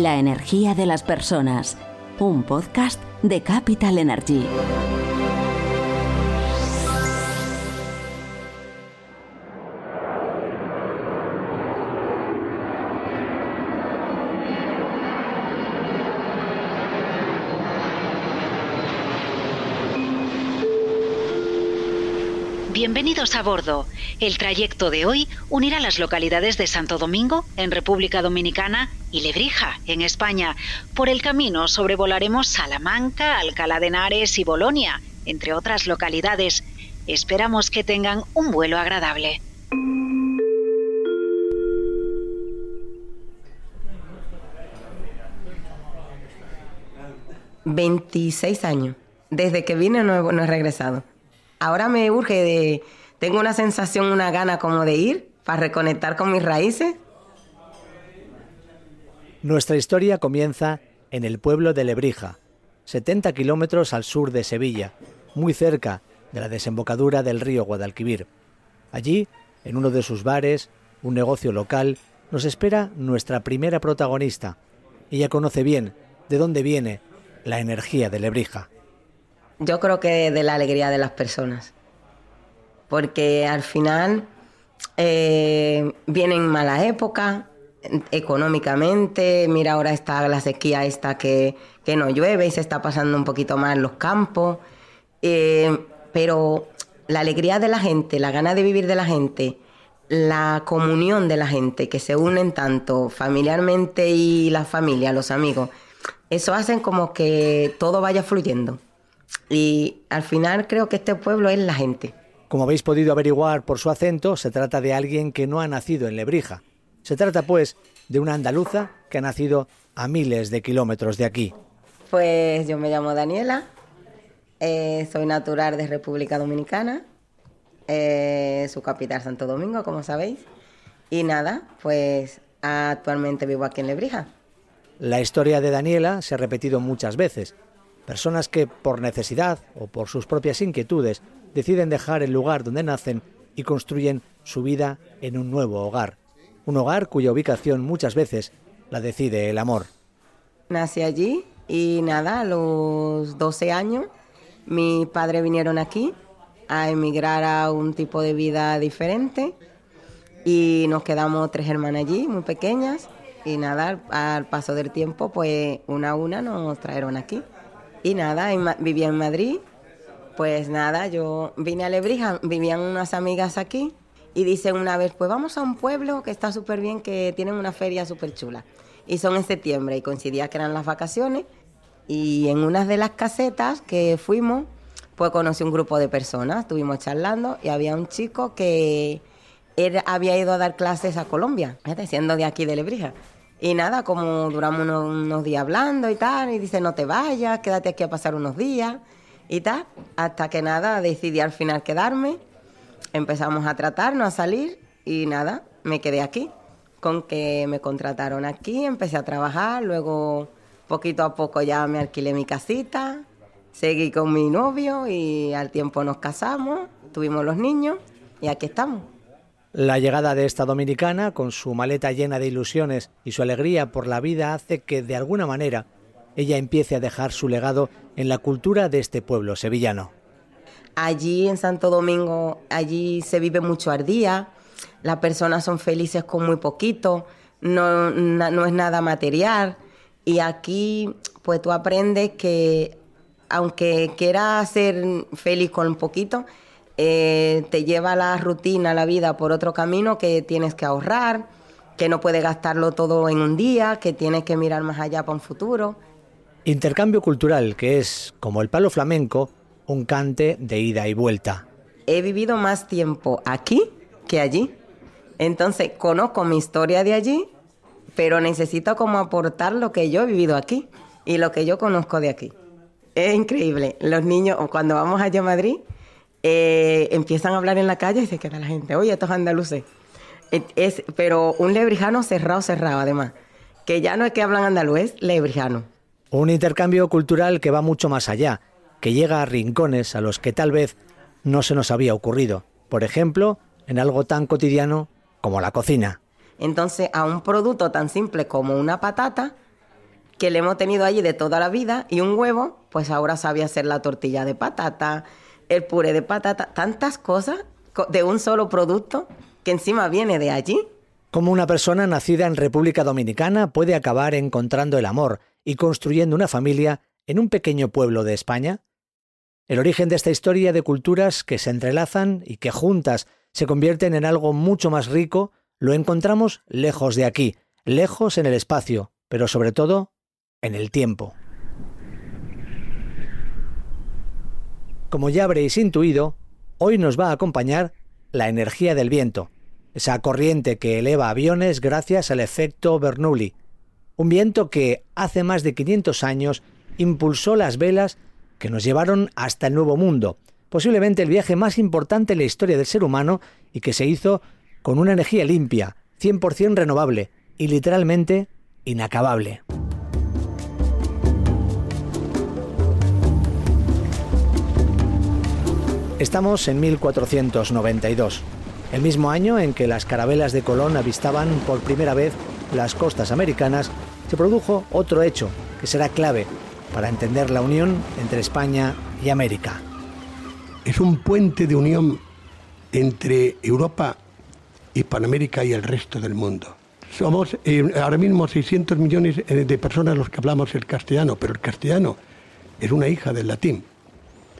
La energía de las personas. Un podcast de Capital Energy. Bienvenidos a bordo. El trayecto de hoy unirá las localidades de Santo Domingo, en República Dominicana, y Lebrija, en España. Por el camino sobrevolaremos Salamanca, Alcalá de Henares y Bolonia, entre otras localidades. Esperamos que tengan un vuelo agradable. ...26 años. Desde que vine no he regresado ahora me urge de, tengo una sensación, una gana como de ir para reconectar con mis raíces. Nuestra historia comienza en el pueblo de Lebrija, 70 kilómetros al sur de Sevilla, muy cerca de la desembocadura del río Guadalquivir. Allí, en uno de sus bares, un negocio local, nos espera nuestra primera protagonista. Ella conoce bien de dónde viene la energía de Lebrija. Yo creo que de la alegría de las personas. Porque al final eh, vienen malas épocas económicamente. Mira, ahora está la sequía esta que, no llueve y se está pasando un poquito más los campos. Eh, pero la alegría de la gente, la gana de vivir de la gente, la comunión de la gente, que se unen tanto familiarmente y la familia, los amigos, eso hacen como que todo vaya fluyendo. Y al final creo que este pueblo es la gente. Como habéis podido averiguar por su acento, se trata de alguien que no ha nacido en Lebrija. Se trata, pues, de una andaluza que ha nacido a miles de kilómetros de aquí. Pues yo me llamo Daniela, eh, soy natural de República Dominicana, eh, su capital Santo Domingo, como sabéis. Y nada, pues actualmente vivo aquí en Lebrija. La historia de Daniela se ha repetido muchas veces Personas que, por necesidad o por sus propias inquietudes, deciden dejar el lugar donde nacen y construyen su vida en un nuevo hogar. Un hogar cuya ubicación muchas veces la decide el amor. Nací allí y nada, a los 12 años mis padres vinieron aquí a emigrar a un tipo de vida diferente y nos quedamos tres hermanas allí, muy pequeñas, y nada, al paso del tiempo, pues una a una nos trajeron aquí. Y nada, vivía en Madrid. Pues nada, yo vine a Lebrija, vivían unas amigas aquí y dicen una vez, pues vamos a un pueblo que está súper bien, que tienen una feria súper chula. Y son en septiembre y coincidía que eran las vacaciones. Y en una de las casetas que fuimos, pues conocí un grupo de personas, estuvimos charlando y había un chico que había ido a dar clases a Colombia, siendo de aquí de Lebrija. Y nada, como duramos unos, días hablando y tal, y dice, no te vayas, quédate aquí a pasar unos días y tal, hasta que nada, decidí al final quedarme, empezamos a tratarnos, a salir y nada, me quedé aquí. Con que me contrataron aquí, empecé a trabajar, luego poquito a poco ya me alquilé mi casita, seguí con mi novio y al tiempo nos casamos, tuvimos los niños y aquí estamos. La llegada de esta dominicana, con su maleta llena de ilusiones y su alegría por la vida, hace que, de alguna manera, ella empiece a dejar su legado en la cultura de este pueblo sevillano. Allí en Santo Domingo, allí se vive mucho al día, las personas son felices con muy poquito, no, no es nada material. Y aquí, pues tú aprendes que, aunque quieras ser feliz con un poquito, eh, te lleva la rutina, la vida por otro camino que tienes que ahorrar, que no puedes gastarlo todo en un día, que tienes que mirar más allá para un futuro. Intercambio cultural, que es, como el palo flamenco, un cante de ida y vuelta. He vivido más tiempo aquí que allí. Entonces, conozco mi historia de allí, pero necesito como aportar lo que yo he vivido aquí y lo que yo conozco de aquí. Es increíble. Los niños, cuando vamos allá a Madrid, eh, empiezan a hablar en la calle y se queda la gente, oye, estos andaluces. Es, pero un lebrijano cerrado, cerrado, además. Que ya no es que hablan andaluz, lebrijano. Un intercambio cultural que va mucho más allá, que llega a rincones a los que tal vez no se nos había ocurrido. Por ejemplo, en algo tan cotidiano como la cocina. Entonces, a un producto tan simple como una patata, que le hemos tenido allí de toda la vida y un huevo, pues ahora sabe hacer la tortilla de patata, el puré de patata, tantas cosas de un solo producto que encima viene de allí. Como una persona nacida en República Dominicana puede acabar encontrando el amor y construyendo una familia en un pequeño pueblo de España? El origen de esta historia de culturas que se entrelazan y que juntas se convierten en algo mucho más rico lo encontramos lejos de aquí, lejos en el espacio, pero sobre todo en el tiempo. Como ya habréis intuido, hoy nos va a acompañar la energía del viento, esa corriente que eleva aviones gracias al efecto Bernoulli, un viento que hace más de 500 años impulsó las velas que nos llevaron hasta el Nuevo Mundo, posiblemente el viaje más importante en la historia del ser humano y que se hizo con una energía limpia, 100% renovable y literalmente inacabable. Estamos en 1492, el mismo año en que las carabelas de Colón avistaban por primera vez las costas americanas, se produjo otro hecho que será clave para entender la unión entre España y América. Es un puente de unión entre Europa, Hispanoamérica y el resto del mundo. Somos eh, ahora mismo 600 millones eh, de personas los que hablamos el castellano, pero el castellano es una hija del latín.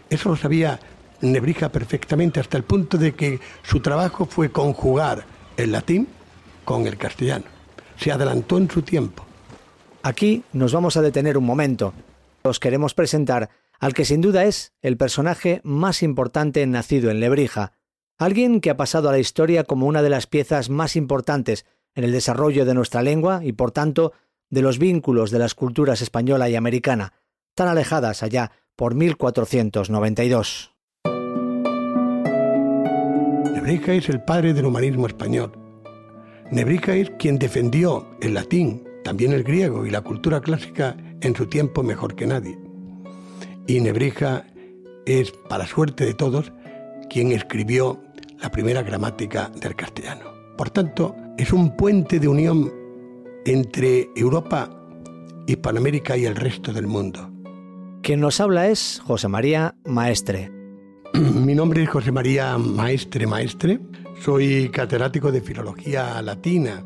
Eso lo sabía Nebrija perfectamente hasta el punto de que su trabajo fue conjugar el latín con el castellano. Se adelantó en su tiempo. Aquí nos vamos a detener un momento. Os queremos presentar al que sin duda es el personaje más importante nacido en Lebrija, alguien que ha pasado a la historia como una de las piezas más importantes en el desarrollo de nuestra lengua y por tanto de los vínculos de las culturas española y americana, tan alejadas allá por 1492. Nebrija es el padre del humanismo español. Nebrija es quien defendió el latín, también el griego y la cultura clásica en su tiempo mejor que nadie. Y Nebrija es, para suerte de todos, quien escribió la primera gramática del castellano. Por tanto, es un puente de unión entre Europa, Hispanoamérica y el resto del mundo. Quien nos habla es José María Maestre. Mi nombre es José María Maestre Maestre. Soy catedrático de Filología Latina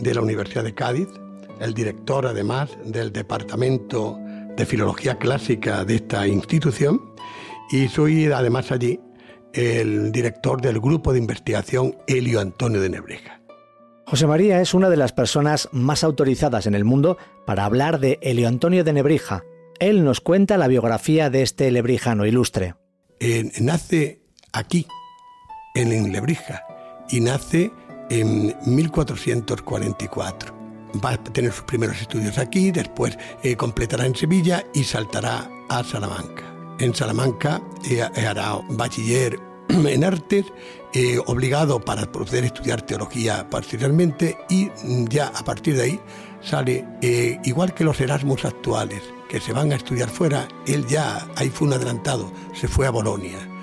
de la Universidad de Cádiz, el director además del Departamento de Filología Clásica de esta institución y soy además allí el director del grupo de investigación Helio Antonio de Nebreja. José María es una de las personas más autorizadas en el mundo para hablar de Helio Antonio de Nebrija. Él nos cuenta la biografía de este lebrijano ilustre. nace aquí, en Lebrija, y nace en 1444. Va a tener sus primeros estudios aquí, después eh, completará en Sevilla y saltará a Salamanca. En Salamanca eh, hará bachiller en artes, eh, obligado para poder estudiar teología posteriormente y ya a partir de ahí sale, igual que los Erasmus actuales, que se van a estudiar fuera, él ya ahí fue un adelantado, se fue a Bolonia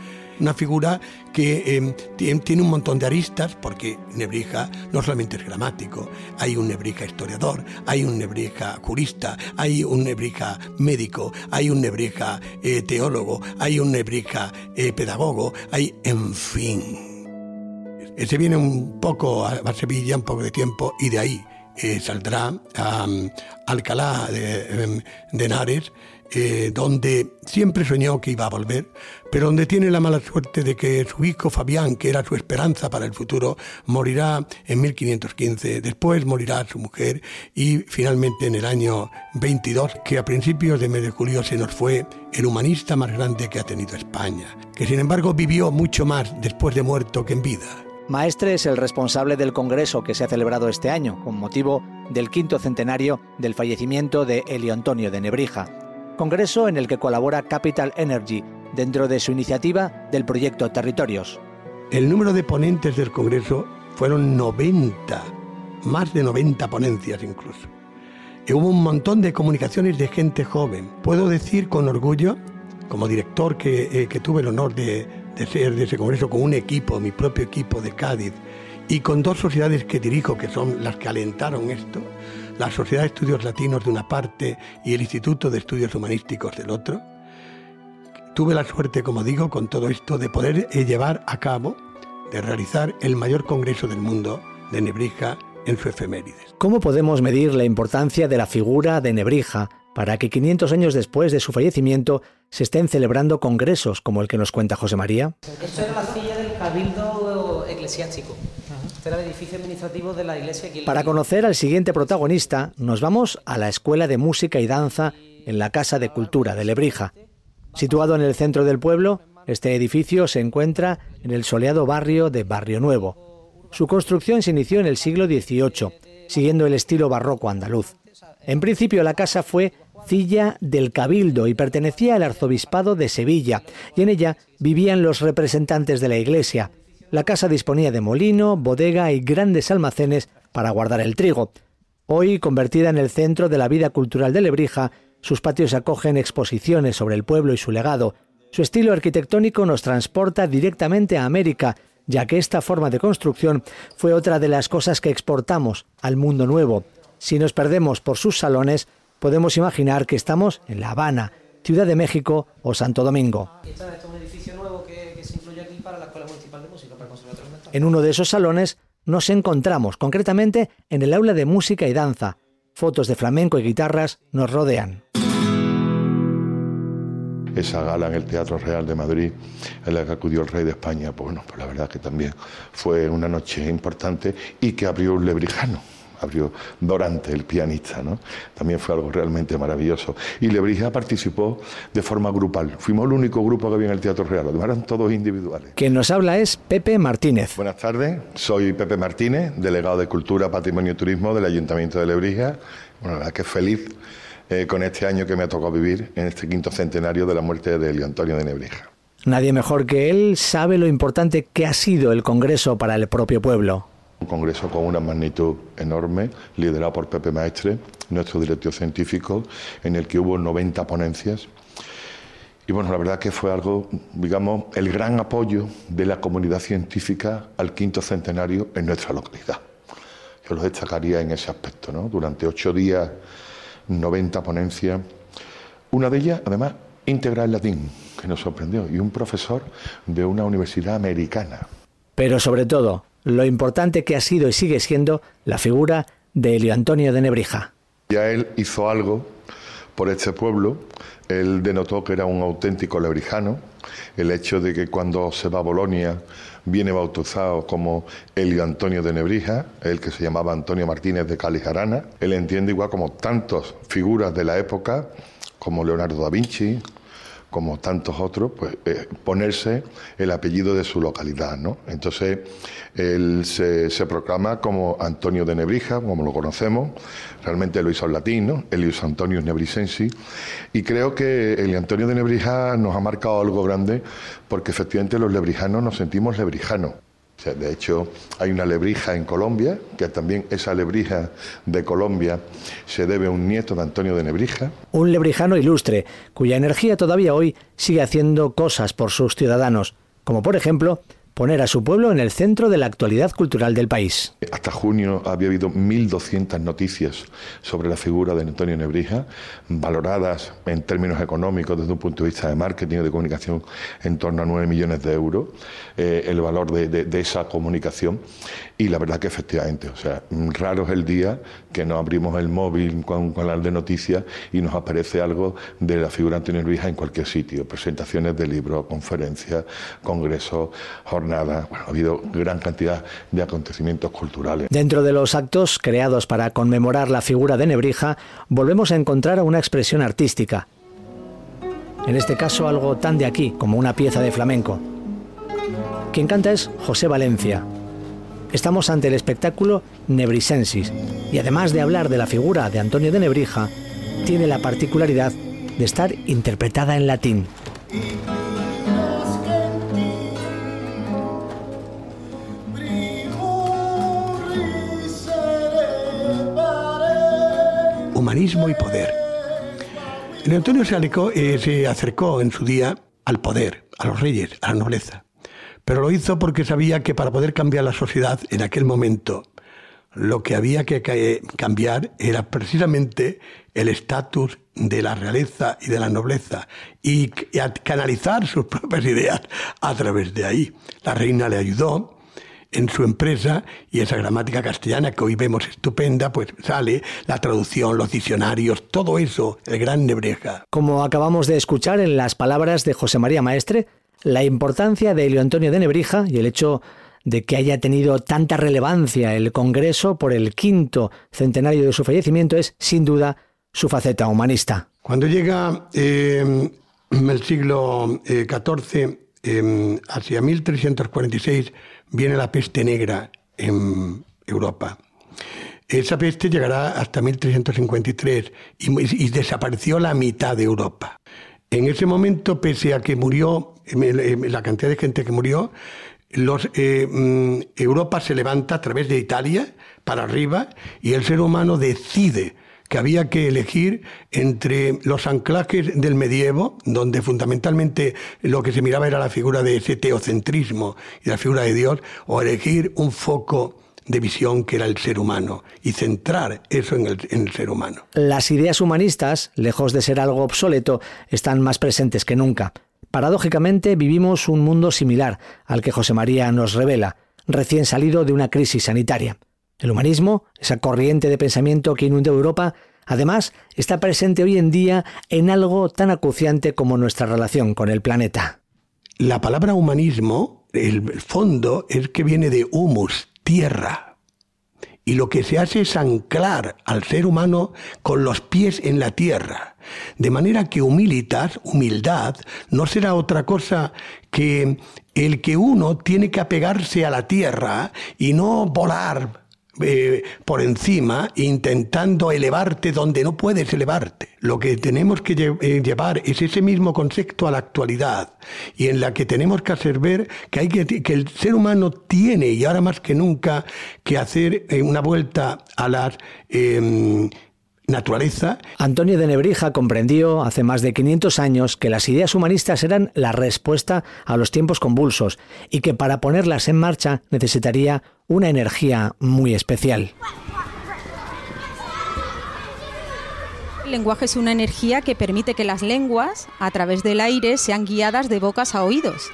una figura que em, tiene un montón de aristas, porque Nebrija no solamente es gramático, hay un Nebrija historiador, hay un Nebrija jurista, hay un Nebrija médico, hay un Nebrija eh, teólogo, hay un Nebrija eh, pedagogo, hay, en fin. Se viene un poco a Sevilla, un poco de tiempo, y de ahí eh, saldrá a Alcalá de, em, de Henares, eh, donde siempre soñó que iba a volver, pero donde tiene la mala suerte de que su hijo Fabián, que era su esperanza para el futuro, morirá en 1515, después morirá su mujer y finalmente en el año 22, que a principios de mes de julio se nos fue el humanista más grande que ha tenido España, que sin embargo vivió mucho más después de muerto que en vida. Maestre es el responsable del congreso que se ha celebrado este año, con motivo del quinto centenario del fallecimiento de Elio Antonio de Nebrija congreso en el que colabora Capital Energy dentro de su iniciativa del proyecto Territorios. El número de ponentes del congreso fueron 90, más de 90 ponencias incluso. Y hubo un montón de comunicaciones de gente joven. Puedo decir con orgullo, como director que, eh, tuve el honor de, de ser de ese congreso con un equipo, mi propio equipo de Cádiz, y con dos sociedades que dirijo, que son las que alentaron esto, la Sociedad de Estudios Latinos de una parte y el Instituto de Estudios Humanísticos del otro, tuve la suerte, como digo, con todo esto de poder eh, llevar a cabo, de realizar el mayor congreso del mundo de Nebrija en su efemérides. ¿Cómo podemos medir la importancia de la figura de Nebrija para que 500 años después de su fallecimiento se estén celebrando congresos como el que nos cuenta José María? Esto era la silla del cabildo eclesiástico. Este era el edificio administrativo de la iglesia. Para conocer al siguiente protagonista, nos vamos a la Escuela de Música y Danza en la Casa de Cultura de Lebrija. Situado en el centro del pueblo, este edificio se encuentra en el soleado barrio de Barrio Nuevo. Su construcción se inició en el siglo XVIII, siguiendo el estilo barroco andaluz. En principio la casa fue Cilla del Cabildo y pertenecía al arzobispado de Sevilla, y en ella vivían los representantes de la iglesia. La casa disponía de molino, bodega y grandes almacenes para guardar el trigo. Hoy, convertida en el centro de la vida cultural de Lebrija, sus patios acogen exposiciones sobre el pueblo y su legado. Su estilo arquitectónico nos transporta directamente a América, ya que esta forma de construcción fue otra de las cosas que exportamos al mundo nuevo. Si nos perdemos por sus salones, podemos imaginar que estamos en La Habana, Ciudad de México o Santo Domingo. En uno de esos salones nos encontramos, concretamente en el aula de música y danza. Fotos de flamenco y guitarras nos rodean esa gala en el Teatro Real de Madrid en la que acudió el rey de España, pues bueno, pues la verdad que también fue una noche importante y que abrió un lebrijano abrió Dorante, el pianista, ¿no? También fue algo realmente maravilloso. Y Lebrija participó de forma grupal. Fuimos el único grupo que había en el Teatro Real, los demás eran todos individuales. Quien nos habla es Pepe Martínez. Buenas tardes, soy Pepe Martínez, delegado de Cultura, Patrimonio y Turismo del Ayuntamiento de Lebrija. Bueno, la verdad que feliz eh, con este año que me ha tocado vivir en este quinto centenario de la muerte de Elio Antonio de Nebrija. Nadie mejor que él sabe lo importante que ha sido el Congreso para el propio pueblo. Un congreso con una magnitud enorme, liderado por Pepe Maestre, nuestro director científico, en el que hubo 90 ponencias. Y bueno, la verdad que fue algo, digamos, el gran apoyo de la comunidad científica al quinto centenario en nuestra localidad. Yo lo destacaría en ese aspecto, ¿no? Durante ocho días, 90 ponencias. Una de ellas, además, íntegra en latín, que nos sorprendió, y un profesor de una universidad americana. Pero sobre todo, lo importante que ha sido y sigue siendo la figura de Elio Antonio de Nebrija. Ya él hizo algo por este pueblo, él denotó que era un auténtico lebrijano, el hecho de que cuando se va a Bolonia viene bautizado como Elio Antonio de Nebrija, el que se llamaba Antonio Martínez de Calijarana, él entiende igual como tantas figuras de la época, como Leonardo da Vinci, como tantos otros, pues eh, ponerse el apellido de su localidad, ¿no? Entonces, él se, proclama como Antonio de Nebrija, como lo conocemos, realmente lo hizo en latín, ¿no? Elius Antonius Nebrisensi, y creo que el Antonio de Nebrija nos ha marcado algo grande, porque efectivamente los lebrijanos nos sentimos lebrijanos de hecho, hay una lebrija en Colombia, que también esa lebrija de Colombia se debe a un nieto de Antonio de Nebrija. Un lebrijano ilustre, cuya energía todavía hoy sigue haciendo cosas por sus ciudadanos, como por ejemplo poner a su pueblo en el centro de la actualidad cultural del país. Hasta junio había habido 1.200 noticias sobre la figura de Antonio Nebrija, valoradas en términos económicos desde un punto de vista de marketing o de comunicación en torno a 9 millones de euros, eh, el valor de, esa comunicación. Y la verdad que efectivamente, o sea, raro es el día que no abrimos el móvil con, con las de noticias y nos aparece algo de la figura de Antonio Nebrija en cualquier sitio, presentaciones de libros, conferencias, congresos, jornadas, ha habido gran cantidad de acontecimientos culturales. Dentro de los actos creados para conmemorar la figura de Nebrija, volvemos a encontrar una expresión artística. En este caso algo tan de aquí como una pieza de flamenco. Quien canta es José Valencia. Estamos ante el espectáculo Nebrisensis y además de hablar de la figura de Antonio de Nebrija, tiene la particularidad de estar interpretada en latín. Humanismo y poder. El Antonio se, eh, se acercó en su día al poder, a los reyes, a la nobleza, pero lo hizo porque sabía que para poder cambiar la sociedad en aquel momento, lo que había que cambiar era precisamente el estatus de la realeza y de la nobleza y canalizar sus propias ideas a través de ahí. La reina le ayudó en su empresa y esa gramática castellana que hoy vemos estupenda, pues sale la traducción, los diccionarios, todo eso, el gran Nebreja. Como acabamos de escuchar en las palabras de José María Maestre, la importancia de Elio Antonio de Nebrija y el hecho de que haya tenido tanta relevancia el Congreso por el quinto centenario de su fallecimiento es, sin duda, su faceta humanista. Cuando llega eh, el siglo XIV, eh, eh, hacia 1346, viene la peste negra en Europa. Esa peste llegará hasta 1353 y, desapareció la mitad de Europa. En ese momento, pese a que murió, la cantidad de gente que murió, los, mm, Europa se levanta a través de Italia para arriba y el ser humano decide que había que elegir entre los anclajes del medievo, donde fundamentalmente lo que se miraba era la figura de ese teocentrismo y la figura de Dios, o elegir un foco de visión que era el ser humano y centrar eso en el, en el, ser humano. Las ideas humanistas, lejos de ser algo obsoleto, están más presentes que nunca. Paradójicamente vivimos un mundo similar al que José María nos revela, recién salido de una crisis sanitaria. El humanismo, esa corriente de pensamiento que inunda Europa, además está presente hoy en día en algo tan acuciante como nuestra relación con el planeta. La palabra humanismo, el fondo es que viene de humus, tierra. Y lo que se hace es anclar al ser humano con los pies en la tierra. De manera que humilitas, humildad, no será otra cosa que el que uno tiene que apegarse a la tierra y no volar eh, por encima intentando elevarte donde no puedes elevarte. Lo que tenemos que eh, llevar es ese mismo concepto a la actualidad y en la que tenemos que hacer ver que, hay que, que el ser humano tiene y ahora más que nunca que hacer eh, una vuelta a las em, naturaleza. Antonio de Nebrija comprendió hace más de 500 años que las ideas humanistas eran la respuesta a los tiempos convulsos y que para ponerlas en marcha necesitaría una energía muy especial. El lenguaje es una energía que permite que las lenguas, a través del aire, sean guiadas de bocas a oídos,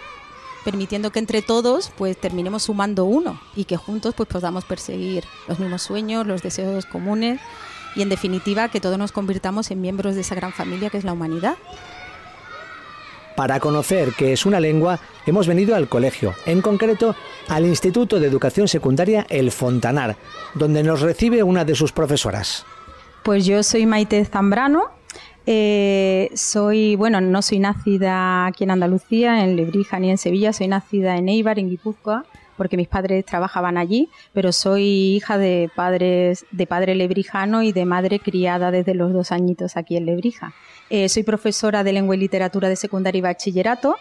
permitiendo que entre todos pues terminemos sumando uno y que juntos pues podamos perseguir los mismos sueños, los deseos comunes y en definitiva que todos nos convirtamos en miembros de esa gran familia que es la humanidad. Para conocer qué es una lengua, hemos venido al colegio, en concreto al Instituto de Educación Secundaria El Fontanar, donde nos recibe una de sus profesoras. Pues yo soy Maite Zambrano, eh, soy, bueno, no soy nacida aquí en Andalucía, en Lebrija ni en Sevilla, soy nacida en Eibar, en Guipúzcoa, porque mis padres trabajaban allí, pero soy hija de padres de padre lebrijano y de madre criada desde los dos añitos aquí en Lebrija. Eh, soy profesora de lengua y literatura de secundaria y bachillerato.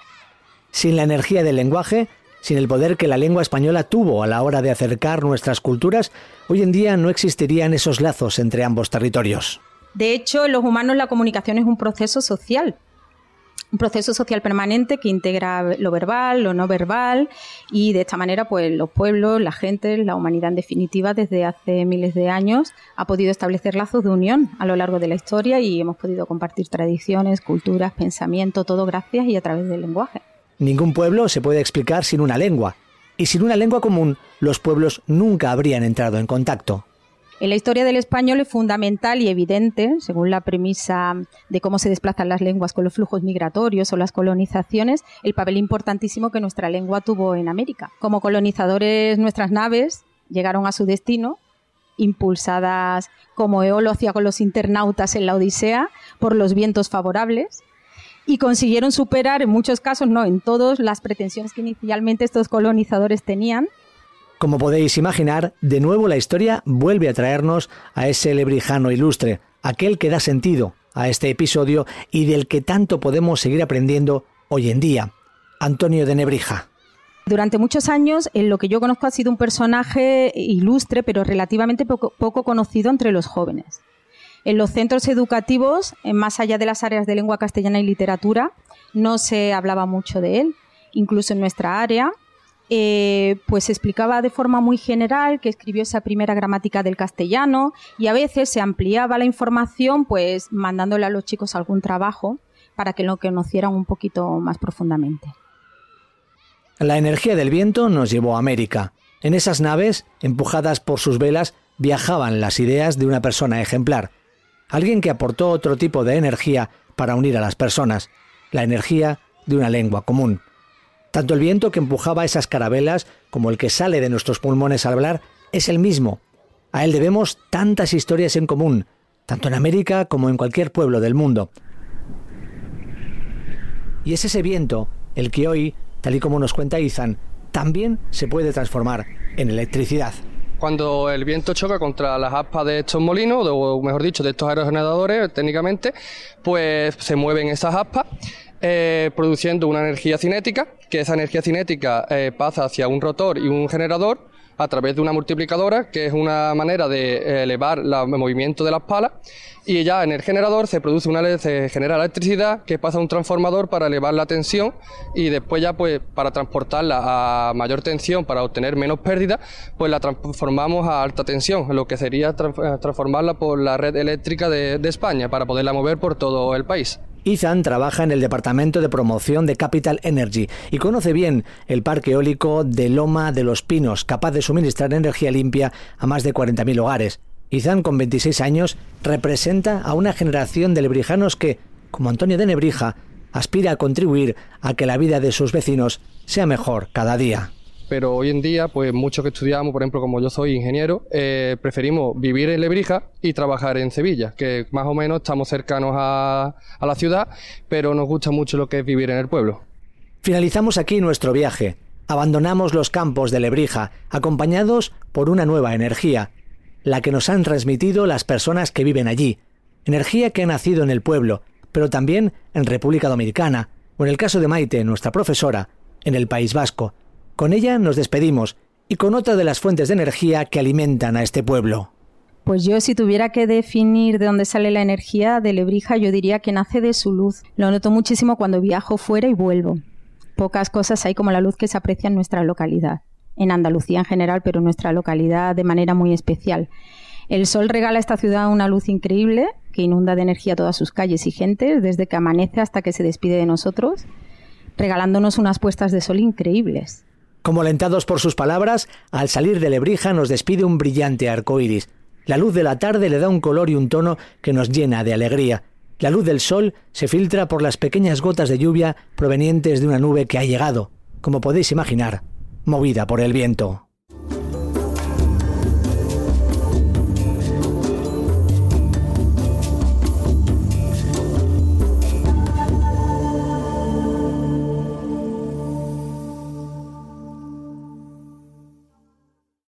Sin la energía del lenguaje, sin el poder que la lengua española tuvo a la hora de acercar nuestras culturas, hoy en día no existirían esos lazos entre ambos territorios. De hecho, en los humanos la comunicación es un proceso social, un proceso social permanente que integra lo verbal, lo no verbal y de esta manera pues los pueblos, la gente, la humanidad en definitiva desde hace miles de años ha podido establecer lazos de unión a lo largo de la historia y hemos podido compartir tradiciones, culturas, pensamiento, todo gracias y a través del lenguaje. Ningún pueblo se puede explicar sin una lengua y sin una lengua común los pueblos nunca habrían entrado en contacto. En la historia del español es fundamental y evidente, según la premisa de cómo se desplazan las lenguas con los flujos migratorios o las colonizaciones, el papel importantísimo que nuestra lengua tuvo en América. Como colonizadores, nuestras naves llegaron a su destino, impulsadas como Eolo hacía con los internautas en la Odisea por los vientos favorables, y consiguieron superar en muchos casos, no en todos, las pretensiones que inicialmente estos colonizadores tenían como podéis imaginar, de nuevo la historia vuelve a traernos a ese lebrijano ilustre, aquel que da sentido a este episodio y del que tanto podemos seguir aprendiendo hoy en día, Antonio de Nebrija. Durante muchos años, en lo que yo conozco ha sido un personaje ilustre, pero relativamente poco, conocido entre los jóvenes. En los centros educativos, más allá de las áreas de lengua castellana y literatura, no se hablaba mucho de él. Incluso en nuestra área, eh, pues explicaba de forma muy general que escribió esa primera gramática del castellano y a veces se ampliaba la información pues mandándole a los chicos algún trabajo para que lo conocieran un poquito más profundamente. La energía del viento nos llevó a América. En esas naves, empujadas por sus velas, viajaban las ideas de una persona ejemplar, alguien que aportó otro tipo de energía para unir a las personas, la energía de una lengua común. Tanto el viento que empujaba esas carabelas como el que sale de nuestros pulmones al hablar es el mismo. A él debemos tantas historias en común, tanto en América como en cualquier pueblo del mundo. Y es ese viento el que hoy, tal y como nos cuenta Izan, también se puede transformar en electricidad. Cuando el viento choca contra las aspas de estos molinos, o mejor dicho, de estos aerogeneradores técnicamente, pues se mueven esas aspas eh, produciendo una energía cinética, que esa energía cinética eh, pasa hacia un rotor y un generador a través de una multiplicadora, que es una manera de eh, elevar el movimiento de las palas, y ya en el generador se produce una se genera electricidad que pasa a un transformador para elevar la tensión y después ya pues para transportarla a mayor tensión para obtener menos pérdida, pues la transformamos a alta tensión, lo que sería transformarla por la red eléctrica de España para poderla mover por todo el país. Ethan trabaja en el departamento de promoción de Capital Energy y conoce bien el parque eólico de Loma de los Pinos, capaz de suministrar energía limpia a más de 40.000 hogares. Ethan, con 26 años, representa a una generación de lebrijanos que, como Antonio de Nebrija, aspira a contribuir a que la vida de sus vecinos sea mejor cada día pero hoy en día, pues muchos que estudiamos, por ejemplo, como yo soy ingeniero, eh, preferimos vivir en Lebrija y trabajar en Sevilla, que más o menos estamos cercanos a, a la ciudad, pero nos gusta mucho lo que es vivir en el pueblo. Finalizamos aquí nuestro viaje. Abandonamos los campos de Lebrija, acompañados por una nueva energía, la que nos han transmitido las personas que viven allí, energía que ha nacido en el pueblo, pero también en República Dominicana, o en el caso de Maite, nuestra profesora, en el País Vasco. Con ella nos despedimos y con otra de las fuentes de energía que alimentan a este pueblo. Pues yo si tuviera que definir de dónde sale la energía de Lebrija, yo diría que nace de su luz. Lo noto muchísimo cuando viajo fuera y vuelvo. Pocas cosas hay como la luz que se aprecia en nuestra localidad, en Andalucía en general, pero en nuestra localidad de manera muy especial. El sol regala a esta ciudad una luz increíble que inunda de energía todas sus calles y gentes, desde que amanece hasta que se despide de nosotros, regalándonos unas puestas de sol increíbles. Como alentados por sus palabras, al salir de Lebrija nos despide un brillante arco iris. La luz de la tarde le da un color y un tono que nos llena de alegría. La luz del sol se filtra por las pequeñas gotas de lluvia provenientes de una nube que ha llegado, como podéis imaginar, movida por el viento.